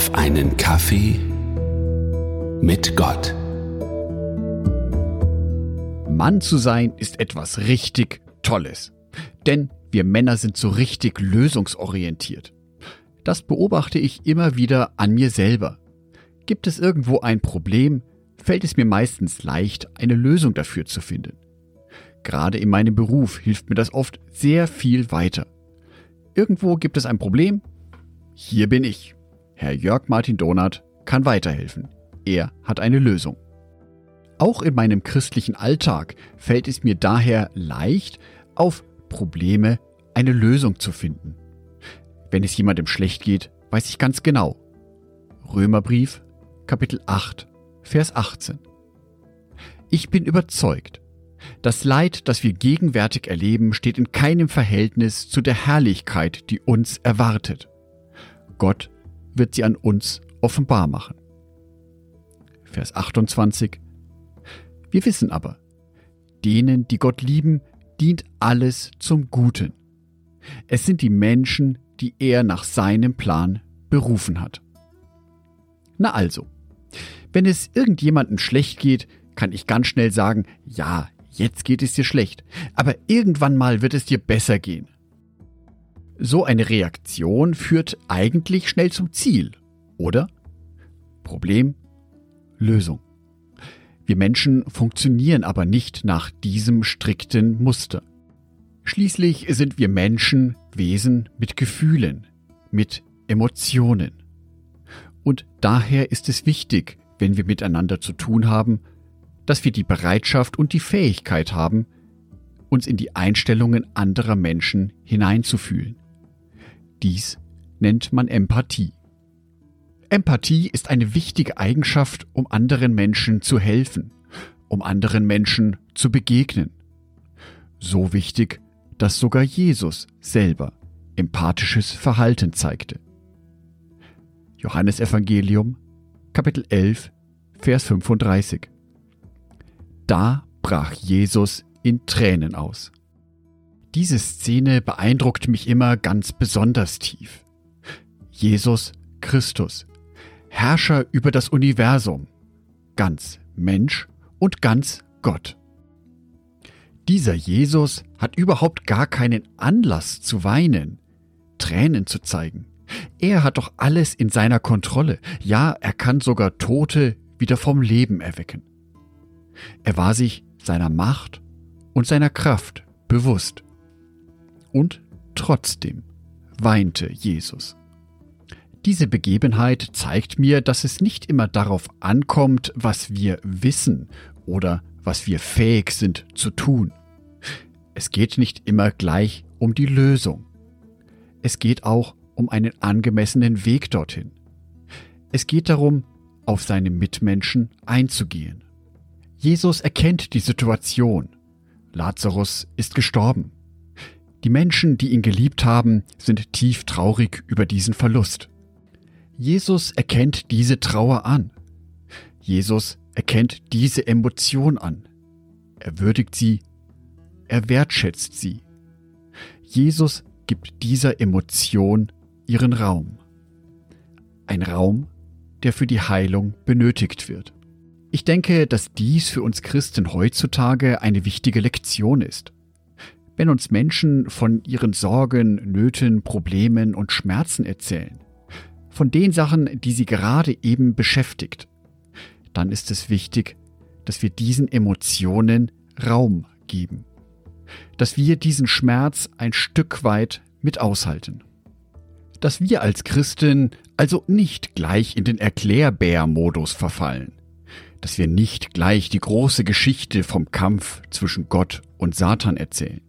auf einen Kaffee mit Gott. Mann zu sein ist etwas richtig Tolles. Denn wir Männer sind so richtig lösungsorientiert. Das beobachte ich immer wieder an mir selber. Gibt es irgendwo ein Problem, fällt es mir meistens leicht, eine Lösung dafür zu finden. Gerade in meinem Beruf hilft mir das oft sehr viel weiter. Irgendwo gibt es ein Problem? Hier bin ich. Herr Jörg Martin Donath kann weiterhelfen. Er hat eine Lösung. Auch in meinem christlichen Alltag fällt es mir daher leicht, auf Probleme eine Lösung zu finden. Wenn es jemandem schlecht geht, weiß ich ganz genau. Römerbrief, Kapitel 8, Vers 18. Ich bin überzeugt, das Leid, das wir gegenwärtig erleben, steht in keinem Verhältnis zu der Herrlichkeit, die uns erwartet. Gott wird sie an uns offenbar machen. Vers 28. Wir wissen aber, denen, die Gott lieben, dient alles zum Guten. Es sind die Menschen, die er nach seinem Plan berufen hat. Na also, wenn es irgendjemandem schlecht geht, kann ich ganz schnell sagen, ja, jetzt geht es dir schlecht, aber irgendwann mal wird es dir besser gehen. So eine Reaktion führt eigentlich schnell zum Ziel, oder? Problem, Lösung. Wir Menschen funktionieren aber nicht nach diesem strikten Muster. Schließlich sind wir Menschen Wesen mit Gefühlen, mit Emotionen. Und daher ist es wichtig, wenn wir miteinander zu tun haben, dass wir die Bereitschaft und die Fähigkeit haben, uns in die Einstellungen anderer Menschen hineinzufühlen. Dies nennt man Empathie. Empathie ist eine wichtige Eigenschaft, um anderen Menschen zu helfen, um anderen Menschen zu begegnen. So wichtig, dass sogar Jesus selber empathisches Verhalten zeigte. Johannes Evangelium, Kapitel 11, Vers 35. Da brach Jesus in Tränen aus. Diese Szene beeindruckt mich immer ganz besonders tief. Jesus Christus, Herrscher über das Universum, ganz Mensch und ganz Gott. Dieser Jesus hat überhaupt gar keinen Anlass zu weinen, Tränen zu zeigen. Er hat doch alles in seiner Kontrolle. Ja, er kann sogar Tote wieder vom Leben erwecken. Er war sich seiner Macht und seiner Kraft bewusst. Und trotzdem weinte Jesus. Diese Begebenheit zeigt mir, dass es nicht immer darauf ankommt, was wir wissen oder was wir fähig sind zu tun. Es geht nicht immer gleich um die Lösung. Es geht auch um einen angemessenen Weg dorthin. Es geht darum, auf seine Mitmenschen einzugehen. Jesus erkennt die Situation. Lazarus ist gestorben. Die Menschen, die ihn geliebt haben, sind tief traurig über diesen Verlust. Jesus erkennt diese Trauer an. Jesus erkennt diese Emotion an. Er würdigt sie, er wertschätzt sie. Jesus gibt dieser Emotion ihren Raum. Ein Raum, der für die Heilung benötigt wird. Ich denke, dass dies für uns Christen heutzutage eine wichtige Lektion ist. Wenn uns Menschen von ihren Sorgen, Nöten, Problemen und Schmerzen erzählen, von den Sachen, die sie gerade eben beschäftigt, dann ist es wichtig, dass wir diesen Emotionen Raum geben, dass wir diesen Schmerz ein Stück weit mit aushalten. Dass wir als Christen also nicht gleich in den Erklärbär-Modus verfallen, dass wir nicht gleich die große Geschichte vom Kampf zwischen Gott und Satan erzählen.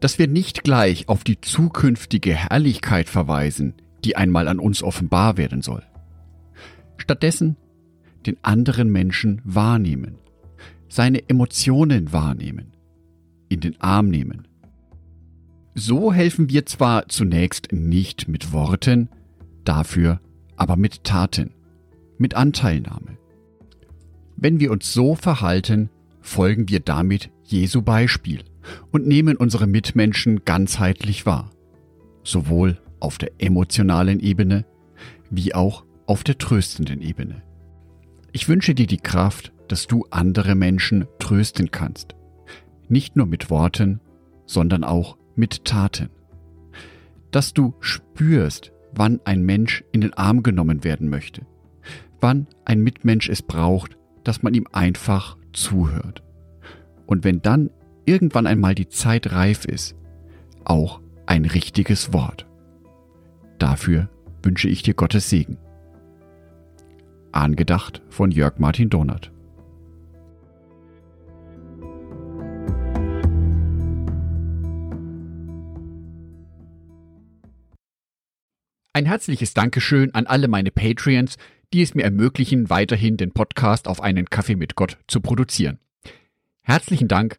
Dass wir nicht gleich auf die zukünftige Herrlichkeit verweisen, die einmal an uns offenbar werden soll. Stattdessen den anderen Menschen wahrnehmen, seine Emotionen wahrnehmen, in den Arm nehmen. So helfen wir zwar zunächst nicht mit Worten, dafür aber mit Taten, mit Anteilnahme. Wenn wir uns so verhalten, folgen wir damit Jesu Beispiel und nehmen unsere Mitmenschen ganzheitlich wahr, sowohl auf der emotionalen Ebene wie auch auf der tröstenden Ebene. Ich wünsche dir die Kraft, dass du andere Menschen trösten kannst. Nicht nur mit Worten, sondern auch mit Taten. Dass du spürst, wann ein Mensch in den Arm genommen werden möchte. Wann ein Mitmensch es braucht, dass man ihm einfach zuhört. Und wenn dann irgendwann einmal die Zeit reif ist, auch ein richtiges Wort. Dafür wünsche ich dir Gottes Segen. Angedacht von Jörg Martin Donat. Ein herzliches Dankeschön an alle meine Patreons, die es mir ermöglichen, weiterhin den Podcast auf einen Kaffee mit Gott zu produzieren. Herzlichen Dank